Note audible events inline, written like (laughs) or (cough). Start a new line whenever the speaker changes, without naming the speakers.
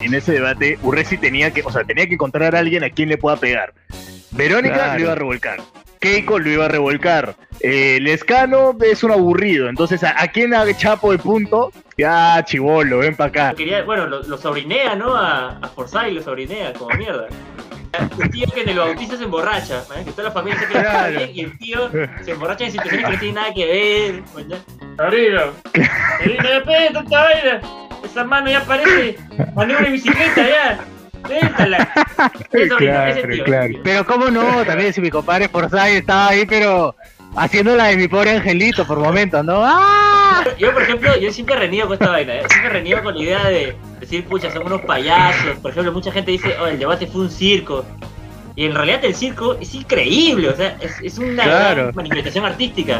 en ese debate, Urresi tenía que, o sea, tenía que encontrar a alguien a quien le pueda pegar. Verónica
Claro.
lo iba a revolcar. Keiko lo iba a revolcar. Eh, Lescano es un aburrido. Entonces, ¿a, a quién haga Chapo de punto? Ya, chivolo, ven para acá.
Quería, bueno, lo, lo sobrinea, ¿no? A, a Forsyth lo sobrinea, como mierda. Un tío que en el bautizo se emborracha, ¿eh? que toda la familia se queda
Claro.
bien y el tío se emborracha en situaciones que no tienen nada que ver. ¿no? Sobrino, sobrino, pega tanta vaina. Esa mano ya parece maniobra de bicicleta ya. (laughs) Ese tío, tío.
Pero cómo no, también si mi compadre Forsyth estaba ahí, pero haciendo la de mi pobre angelito por momentos, ¿no? ¡Ah!
Yo, por ejemplo, yo siempre reniego con esta vaina, ¿eh? siempre reniego con la idea de decir, pucha, son unos payasos. Por ejemplo, mucha gente dice, oh, el debate fue un circo. Y en realidad el circo es increíble, o sea, es, es una
Claro.
gran manifestación artística.